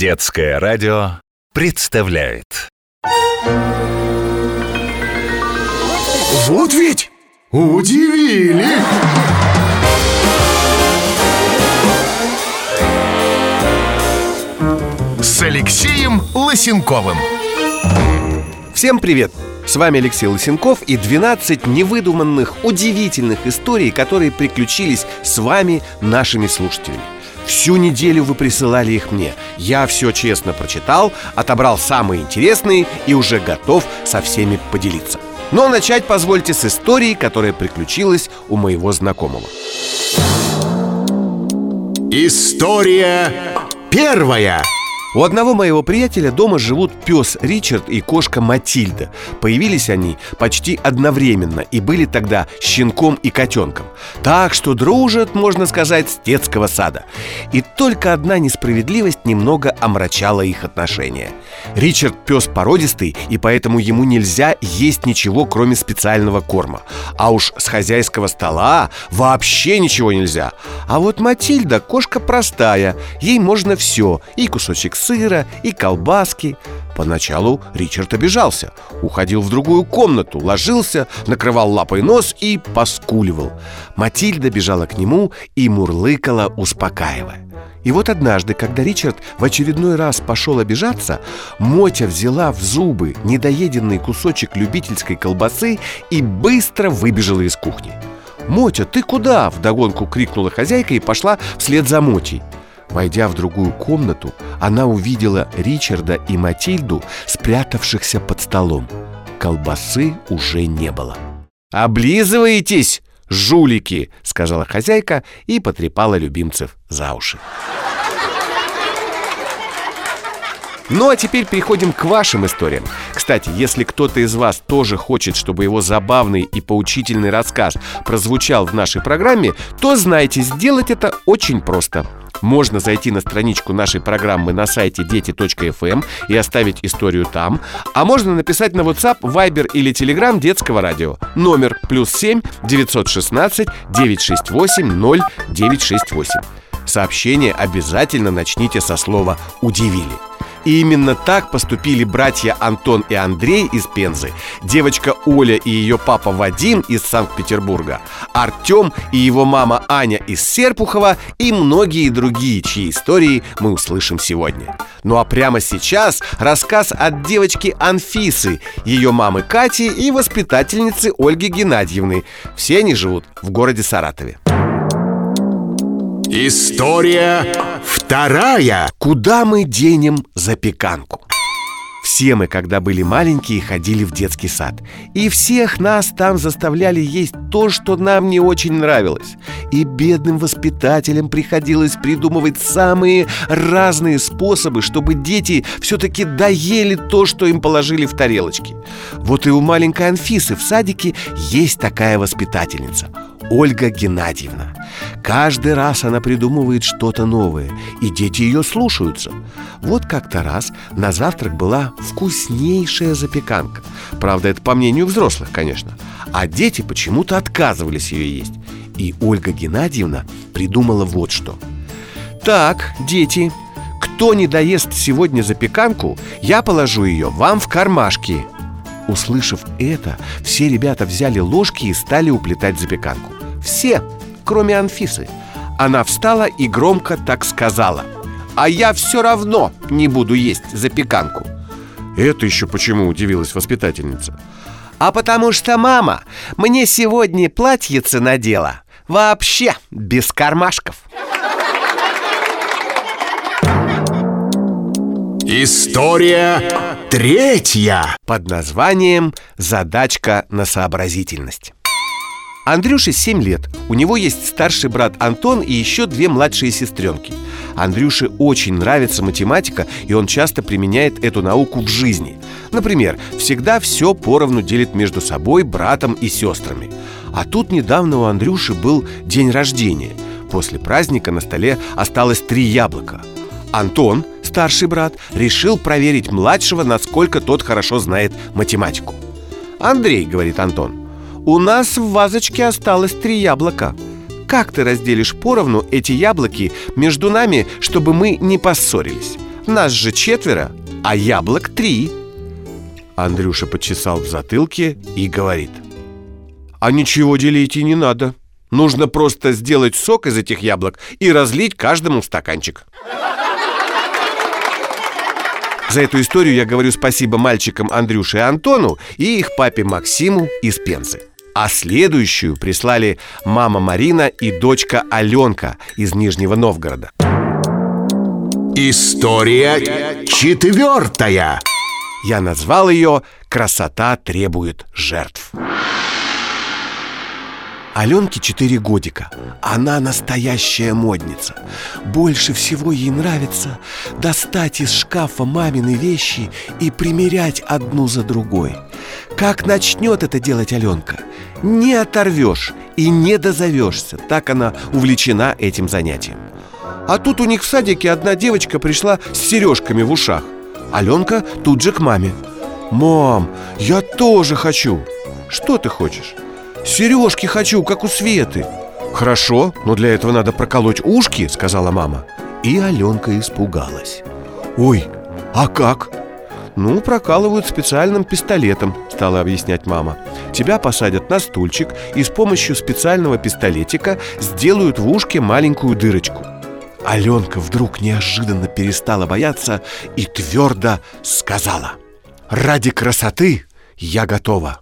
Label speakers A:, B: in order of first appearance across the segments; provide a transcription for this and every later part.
A: Детское радио представляет
B: Вот ведь удивили! С Алексеем Лысенковым
C: Всем привет! С вами Алексей Лысенков и 12 невыдуманных, удивительных историй, которые приключились с вами, нашими слушателями. Всю неделю вы присылали их мне. Я все честно прочитал, отобрал самые интересные и уже готов со всеми поделиться. Но начать позвольте с истории, которая приключилась у моего знакомого.
B: История первая
C: У одного моего приятеля дома живут пес Ричард и кошка Матильда. Появились они почти одновременно и были тогда щенком и котенком. Так что дружат, можно сказать, с детского сада. И только одна несправедливость немного омрачала их отношения. Ричард пес породистый, и поэтому ему нельзя есть ничего, кроме специального корма. А уж с хозяйского стола вообще ничего нельзя. А вот Матильда кошка простая, ей можно все, и кусочек сыра, и колбаски. Поначалу Ричард обижался, уходил в другую комнату, ложился, накрывал лапой нос и поскуливал. Матильда бежала к нему и мурлыкала, успокаивая. И вот однажды, когда Ричард в очередной раз пошел обижаться, Мотя взяла в зубы недоеденный кусочек любительской колбасы и быстро выбежала из кухни. «Мотя, ты куда?» – вдогонку крикнула хозяйка и пошла вслед за Мотей. Войдя в другую комнату, она увидела Ричарда и Матильду, спрятавшихся под столом. Колбасы уже не было. «Облизываетесь, жулики!» — сказала хозяйка и потрепала любимцев за уши. Ну а теперь переходим к вашим историям. Кстати, если кто-то из вас тоже хочет, чтобы его забавный и поучительный рассказ прозвучал в нашей программе, то знайте, сделать это очень просто. Можно зайти на страничку нашей программы на сайте дети.фм и оставить историю там, а можно написать на WhatsApp, Viber или Telegram детского радио. Номер плюс 7 916 968 0968. Сообщение обязательно начните со слова «удивили». И именно так поступили братья Антон и Андрей из Пензы, девочка Оля и ее папа Вадим из Санкт-Петербурга, Артем и его мама Аня из Серпухова и многие другие, чьи истории мы услышим сегодня. Ну а прямо сейчас рассказ от девочки Анфисы, ее мамы Кати и воспитательницы Ольги Геннадьевны. Все они живут в городе Саратове.
B: История вторая.
C: Куда мы денем запеканку? Все мы, когда были маленькие, ходили в детский сад. И всех нас там заставляли есть то, что нам не очень нравилось. И бедным воспитателям приходилось придумывать самые разные способы Чтобы дети все-таки доели то, что им положили в тарелочки. Вот и у маленькой Анфисы в садике есть такая воспитательница Ольга Геннадьевна Каждый раз она придумывает что-то новое, и дети ее слушаются. Вот как-то раз на завтрак была вкуснейшая запеканка. Правда, это по мнению взрослых, конечно. А дети почему-то отказывались ее есть. И Ольга Геннадьевна придумала вот что. Так, дети, кто не доест сегодня запеканку, я положу ее вам в кармашки. Услышав это, все ребята взяли ложки и стали уплетать запеканку. Все, кроме Анфисы. Она встала и громко так сказала. «А я все равно не буду есть запеканку» «Это еще почему?» – удивилась воспитательница? «А потому что мама мне сегодня платьице надела. Вообще без кармашков»
B: История третья.
C: Под названием «Задачка на сообразительность» Андрюше 7 лет. У него есть старший брат Антон и еще две младшие сестренки. Андрюше очень нравится математика, и он часто применяет эту науку в жизни. Например, всегда все поровну делит между собой, братом и сестрами. А тут недавно у Андрюши был день рождения. После праздника на столе осталось три яблока. Антон, старший брат, решил проверить младшего, насколько тот хорошо знает математику. «Андрей», — говорит Антон, у нас в вазочке осталось три яблока. Как ты разделишь поровну эти яблоки между нами, чтобы мы не поссорились? Нас же четверо, а яблок три Андрюша почесал в затылке и говорит А ничего делить и не надо Нужно просто сделать сок из этих яблок и разлить каждому в стаканчик за эту историю я говорю спасибо мальчикам Андрюше и Антону и их папе Максиму из Пензы. А следующую прислали мама Марина и дочка Аленка из Нижнего Новгорода.
B: История четвертая.
C: Я назвал ее «Красота требует жертв». Аленке 4 годика. Она настоящая модница. Больше всего ей нравится достать из шкафа мамины вещи и примерять одну за другой. Как начнет это делать Аленка, не оторвешь и не дозовешься. Так она увлечена этим занятием. А тут у них в садике одна девочка пришла с сережками в ушах. Аленка тут же к маме. «Мам, я тоже хочу!» «Что ты хочешь?» Сережки хочу, как у Светы Хорошо, но для этого надо проколоть ушки, сказала мама. И Аленка испугалась. Ой, а как? Ну, прокалывают специальным пистолетом, стала объяснять мама. Тебя посадят на стульчик и с помощью специального пистолетика сделают в ушке маленькую дырочку Аленка вдруг неожиданно перестала бояться и твердо сказала. Ради красоты я готова.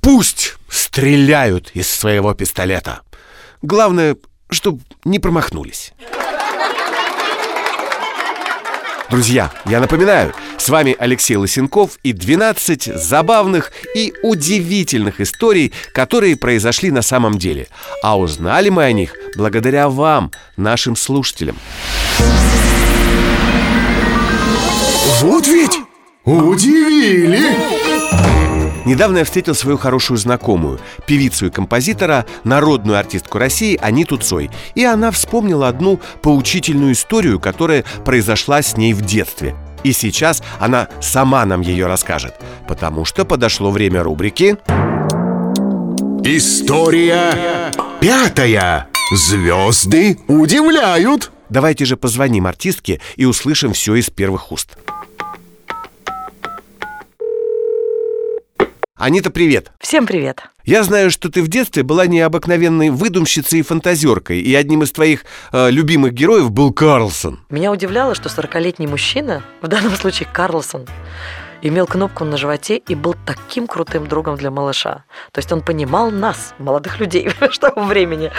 C: Пусть стреляют из своего пистолета. Главное, чтобы не промахнулись. Друзья, я напоминаю, с вами Алексей Лысенков и 12 забавных и удивительных историй, которые произошли на самом деле. А узнали мы о них благодаря вам, нашим слушателям.
B: Вот ведь удивили!
C: Недавно я встретил свою хорошую знакомую, певицу и композитора, народную артистку России Аниту Цой. И она вспомнила одну поучительную историю, которая произошла с ней в детстве. И сейчас она сама нам ее расскажет, потому что подошло время рубрики
B: История пятая. Звезды удивляют.
C: Давайте же позвоним артистке и услышим все из первых уст. Анита, привет!
D: Всем привет!
C: Я знаю, что ты в детстве была необыкновенной выдумщицей и фантазеркой, и одним из твоих э, любимых героев был Карлсон.
D: Меня удивляло, что 40-летний мужчина, в данном случае Карлсон, имел кнопку на животе и был таким крутым другом для малыша. То есть он понимал нас, молодых людей, того времени.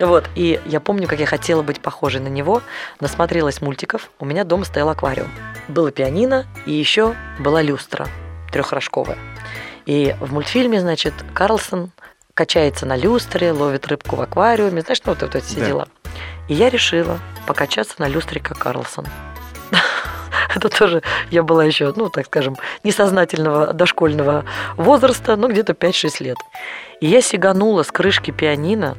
D: Вот. И я помню, как я хотела быть похожей на него, насмотрелась мультиков. У меня дома стоял аквариум. Было пианино, и еще была люстра трехрожковая. И в мультфильме, значит, Карлсон качается на люстре, ловит рыбку в аквариуме, знаешь, ну вот, вот эти все да. дела. И я решила покачаться на люстре, как Карлсон. Это тоже я была еще, ну, так скажем, несознательного дошкольного возраста, ну, где-то 5-6 лет. И я сиганула с крышки пианино,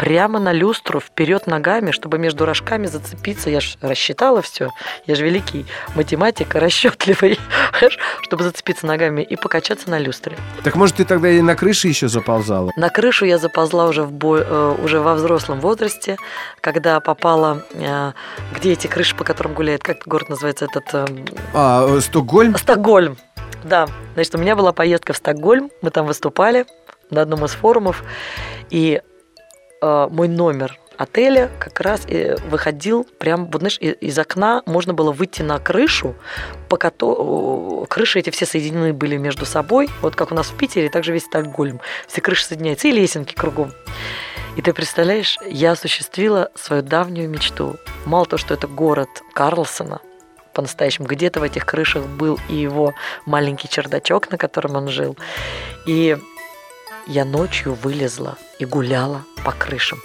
D: прямо на люстру, вперед ногами, чтобы между рожками зацепиться. Я же рассчитала все. Я же великий математик, расчетливый, чтобы зацепиться ногами и покачаться на люстре.
E: Так может, ты тогда и на крыше еще заползала?
D: На крышу я заползла уже, в бой, э, уже во взрослом возрасте, когда попала... Э, где эти крыши, по которым гуляет? Как город называется этот? Э,
E: а, Стокгольм?
D: Стокгольм. Да, значит, у меня была поездка в Стокгольм, мы там выступали на одном из форумов, и Э, мой номер отеля как раз выходил прям, вот знаешь, из окна можно было выйти на крышу, по которой крыши эти все соединены были между собой, вот как у нас в Питере, также весь Стокгольм, все крыши соединяются, и лесенки кругом. И ты представляешь, я осуществила свою давнюю мечту. Мало того, что это город Карлсона, по-настоящему. Где-то в этих крышах был и его маленький чердачок, на котором он жил. И я ночью вылезла и гуляла по крышам.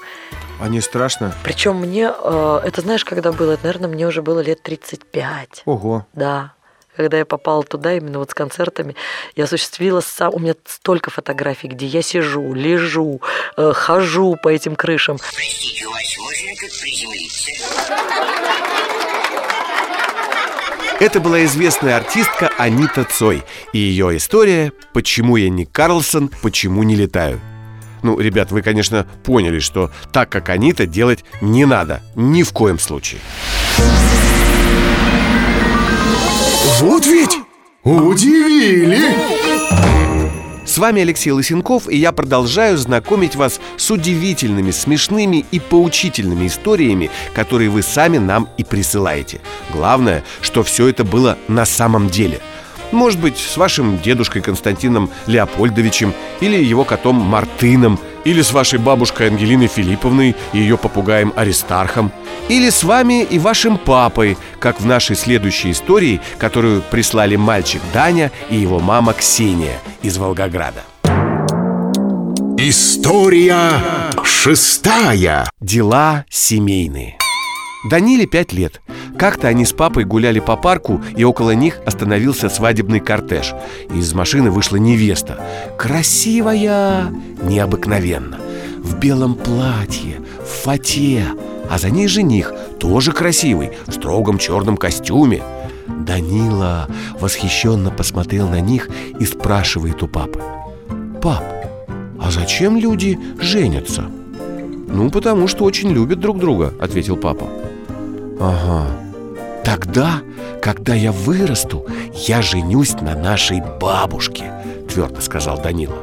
E: А не страшно?
D: Причем мне, э, это знаешь, когда было? Это, наверное, мне уже было лет 35.
E: Ого.
D: Да. Когда я попала туда, именно вот с концертами, я осуществила сам... У меня столько фотографий, где я сижу, лежу, э, хожу по этим крышам. Простите, у вас можно тут приземлиться?
C: Это была известная артистка Анита Цой и ее история «Почему я не Карлсон, почему не летаю». Ну, ребят, вы, конечно, поняли, что так, как Анита, делать не надо. Ни в коем случае.
B: Вот ведь удивили!
C: С вами Алексей Лысенков, и я продолжаю знакомить вас с удивительными, смешными и поучительными историями, которые вы сами нам и присылаете. Главное, что все это было на самом деле. Может быть, с вашим дедушкой Константином Леопольдовичем или его котом Мартыном – или с вашей бабушкой Ангелиной Филипповной и ее попугаем Аристархом Или с вами и вашим папой, как в нашей следующей истории, которую прислали мальчик Даня и его мама Ксения из Волгограда.
B: История шестая.
C: Дела семейные Даниле пять лет. Как-то они с папой гуляли по парку И около них остановился свадебный кортеж. Из машины вышла невеста. Красивая, необыкновенно. В белом платье, в фате. А за ней жених, тоже красивый В строгом черном костюме. Данила восхищенно посмотрел на них и спрашивает у папы. Пап, а зачем люди женятся? Ну, потому что очень любят друг друга, ответил папа Ага. Тогда, когда я вырасту, я женюсь на нашей бабушке, твердо сказал Данила.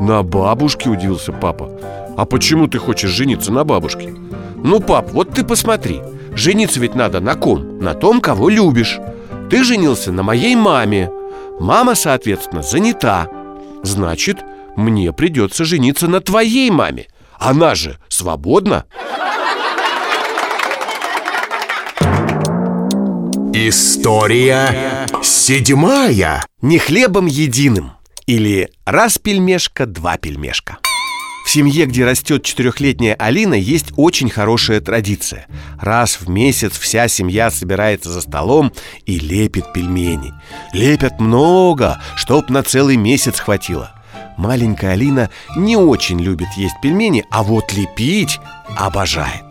C: На бабушке, удивился папа. А почему ты хочешь жениться на бабушке? Ну, пап, вот ты посмотри. Жениться ведь надо на ком? На том, кого любишь. Ты женился на моей маме. Мама, соответственно, занята. Значит, мне придется жениться на твоей маме. Она же свободна.
B: История седьмая
C: Не хлебом единым Или раз пельмешка, два пельмешка в семье, где растет четырехлетняя Алина, есть очень хорошая традиция. Раз в месяц вся семья собирается за столом и лепит пельмени. Лепят много, чтоб на целый месяц хватило. Маленькая Алина не очень любит есть пельмени, а вот лепить обожает.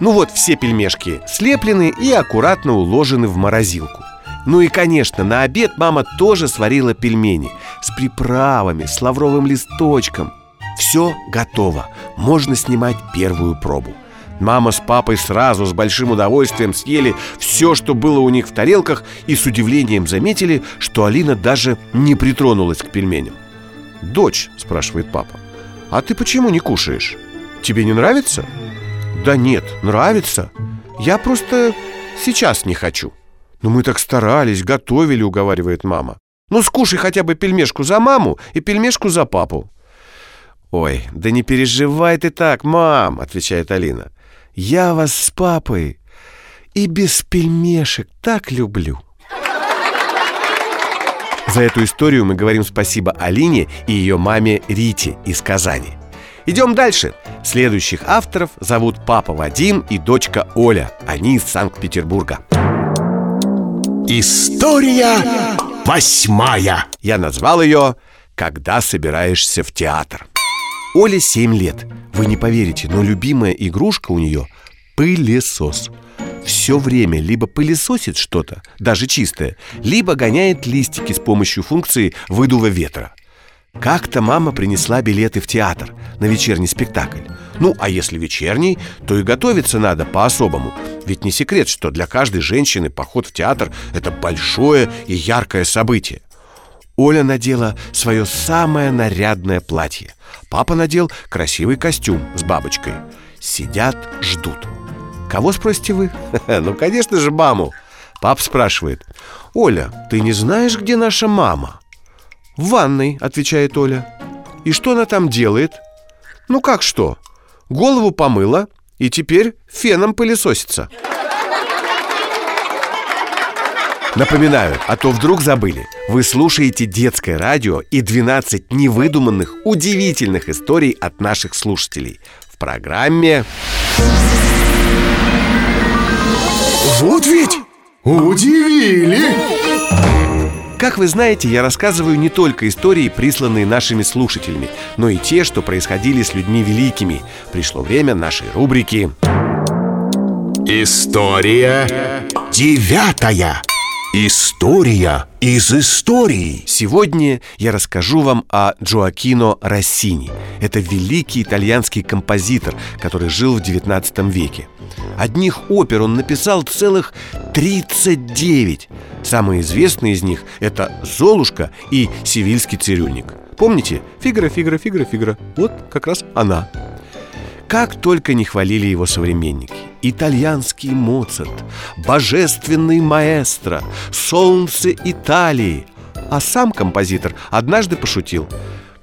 C: Ну вот, все пельмешки слеплены и аккуратно уложены в морозилку. Ну и, конечно, на обед мама тоже сварила пельмени С приправами, с лавровым листочком. Все готово, можно снимать первую пробу. Мама с папой сразу с большим удовольствием съели все, что было у них в тарелках И с удивлением заметили, что Алина даже не притронулась к пельменям. «Дочь», — спрашивает папа, — «а ты почему не кушаешь? Тебе не нравится?» Да нет, нравится. Я просто сейчас не хочу. Но мы так старались, готовили, уговаривает мама. Ну скушай хотя бы пельмешку за маму и пельмешку за папу. Ой, да не переживай ты так, мам, отвечает Алина. Я вас с папой и без пельмешек так люблю. За эту историю мы говорим спасибо Алине и ее маме Рите из Казани Идем дальше. Следующих авторов зовут папа Вадим и дочка Оля. Они из Санкт-Петербурга.
B: История восьмая
C: Я назвал ее «Когда собираешься в театр». Оле 7 лет. Вы не поверите, но любимая игрушка у нее – пылесос. Все время либо пылесосит что-то, даже чистое, либо гоняет листики с помощью функции выдува ветра. Как-то мама принесла билеты в театр на вечерний спектакль. Ну, а если вечерний, то и готовиться надо по-особому. Ведь не секрет, что для каждой женщины поход в театр – это большое и яркое событие. Оля надела свое самое нарядное платье. Папа надел красивый костюм с бабочкой. Сидят, ждут. Кого спросите вы? Ну, конечно же, маму. Пап спрашивает. Оля, ты не знаешь, где наша мама? «В ванной», — отвечает Оля. «И что она там делает?» «Ну как что? Голову помыла и теперь феном пылесосится». Напоминаю, а то вдруг забыли. Вы слушаете детское радио и 12 невыдуманных, удивительных историй от наших слушателей. В программе...
B: Вот ведь удивили!
C: Как вы знаете, я рассказываю не только истории, присланные нашими слушателями, но и те, что происходили с людьми великими. Пришло время нашей рубрики
B: История девятая История из истории
C: Сегодня я расскажу вам о Джоакино Россини Это великий итальянский композитор, который жил в XIX веке Одних опер он написал целых 39 Самые известные из них – это «Золушка» и «Сивильский цирюльник». Помните? Фигра, фигра, фигра, фигра. Вот как раз она. Как только не хвалили его современники. Итальянский Моцарт, божественный маэстро, солнце Италии. А сам композитор однажды пошутил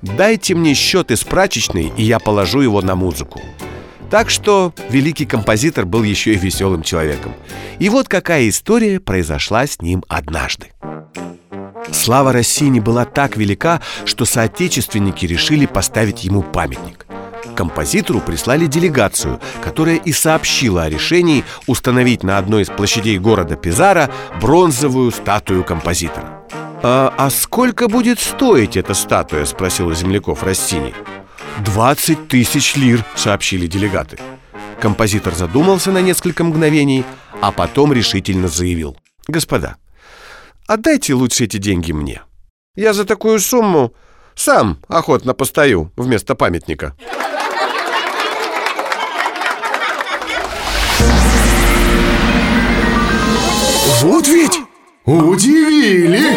C: «Дайте мне счет из прачечной, и я положу его на музыку». Так что великий композитор был еще и веселым человеком. И вот какая история произошла с ним однажды. Слава Россини была так велика, что соотечественники решили поставить ему памятник. Композитору прислали делегацию, которая и сообщила о решении установить на одной из площадей города Пизара бронзовую статую композитора. «А, а сколько будет стоить эта статуя?» – спросил у земляков Россини. «Двадцать тысяч лир», — сообщили делегаты Композитор задумался на несколько мгновений, а потом решительно заявил «Господа, отдайте лучше эти деньги мне Я за такую сумму сам охотно постою вместо памятника»
B: Вот ведь удивили!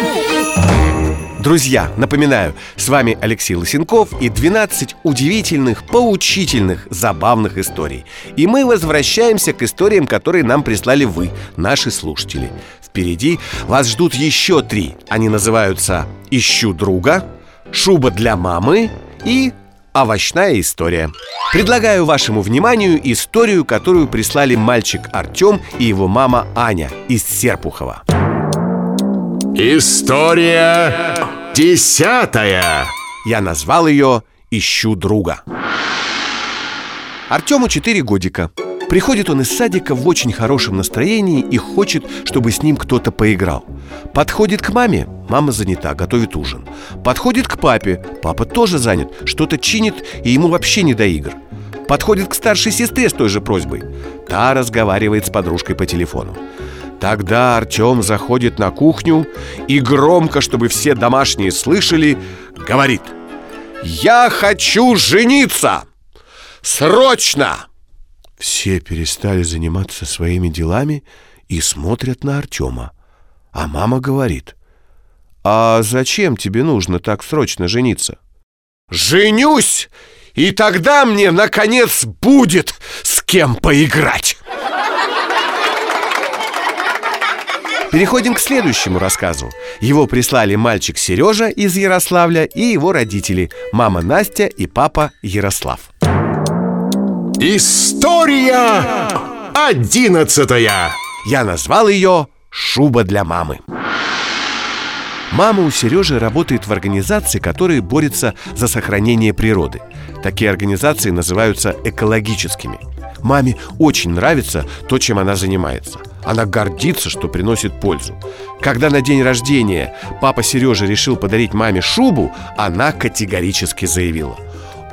C: Друзья, напоминаю, с вами Алексей Лысенков и 12 удивительных, поучительных, забавных историй. И мы возвращаемся к историям, которые нам прислали вы, наши слушатели. Впереди вас ждут еще три. Они называются «Ищу друга», «Шуба для мамы» и овощная история. Предлагаю вашему вниманию историю, которую прислали мальчик Артем и его мама Аня из Серпухова.
B: История десятая.
C: Я назвал ее «Ищу друга» Артему 4 годика. Приходит он из садика в очень хорошем настроении и хочет, чтобы с ним кто-то поиграл. Подходит к маме, мама занята, готовит ужин. Подходит к папе, папа тоже занят, что-то чинит и ему вообще не до игр. Подходит к старшей сестре с той же просьбой. Та разговаривает с подружкой по телефону. Тогда Артем заходит на кухню и громко, чтобы все домашние слышали, говорит. «Я хочу жениться! Срочно!» Все перестали заниматься своими делами и смотрят на Артема. А мама говорит «А зачем тебе нужно так срочно жениться?» «Женюсь, и тогда мне, наконец, будет с кем поиграть!» Переходим к следующему рассказу. Его прислали мальчик Сережа из Ярославля и его родители, мама Настя и папа Ярослав.
B: История одиннадцатая
C: Я назвал ее «Шуба для мамы». Мама у Сережи работает в организации, которая борется за сохранение природы. Такие организации называются экологическими. Маме очень нравится то, чем она занимается – она гордится, что приносит пользу. Когда на день рождения папа Сережа решил подарить маме шубу, она категорически заявила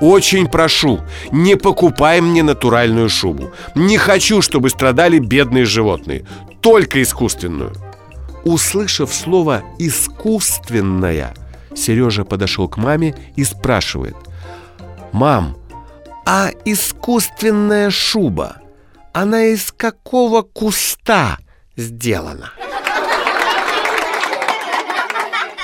C: очень прошу, не покупай мне натуральную шубу. Не хочу, чтобы страдали бедные животные. Только искусственную. Услышав слово «искусственная», Сережа подошел к маме и спрашивает «Мам, а искусственная шуба она из какого куста сделана?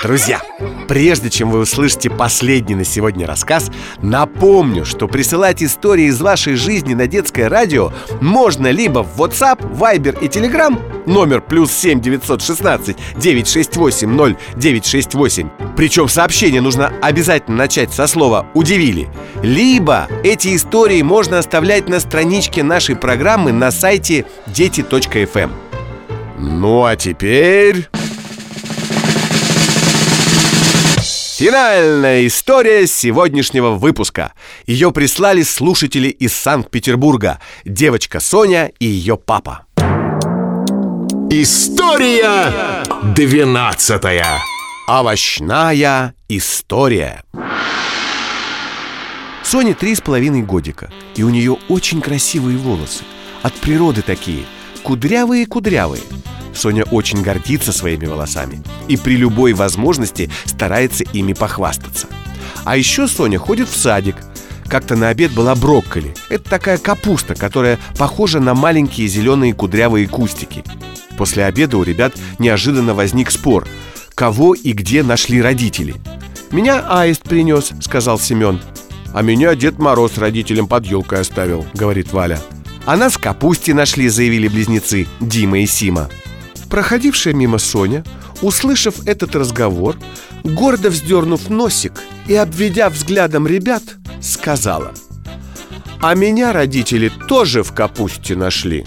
C: Друзья, прежде чем вы услышите последний на сегодня рассказ, напомню, что присылать истории из вашей жизни на детское радио можно либо в WhatsApp, Viber и Telegram номер плюс 7 916 968 0968. Причем сообщение нужно обязательно начать со слова «удивили». Либо эти истории можно оставлять на страничке нашей программы на сайте дети.фм. Ну а теперь... Финальная история сегодняшнего выпуска. Ее прислали слушатели из Санкт-Петербурга. Девочка Соня и ее папа.
B: История двенадцатая
C: Овощная история Соне три с половиной годика И у нее очень красивые волосы От природы такие Кудрявые-кудрявые Соня очень гордится своими волосами и при любой возможности старается ими похвастаться. А еще Соня ходит в садик. Как-то на обед была брокколи. Это такая капуста, которая похожа на маленькие зеленые кудрявые кустики. после обеда у ребят неожиданно возник спор Кого и где нашли родители «Меня аист принес», — сказал Семен «А меня Дед Мороз родителям под елкой оставил», — говорит Валя «А нас капусте нашли», — заявили близнецы Дима и Сима Проходившая мимо Соня, услышав этот разговор, гордо вздернув носик и обведя взглядом ребят, сказала «А меня родители тоже в капусте нашли,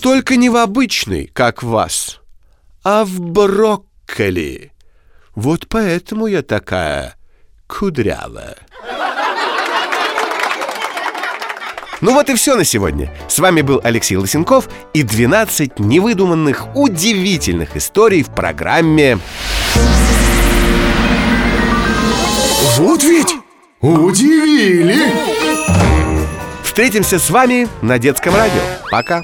C: только не в обычной, как вас, а в брокколи. Вот поэтому я такая кудрявая». Ну вот и все на сегодня. С вами был Алексей Лысенков и 12 невыдуманных, удивительных историй в программе
B: Вот ведь удивили!
C: Встретимся с вами на детском радио. Пока.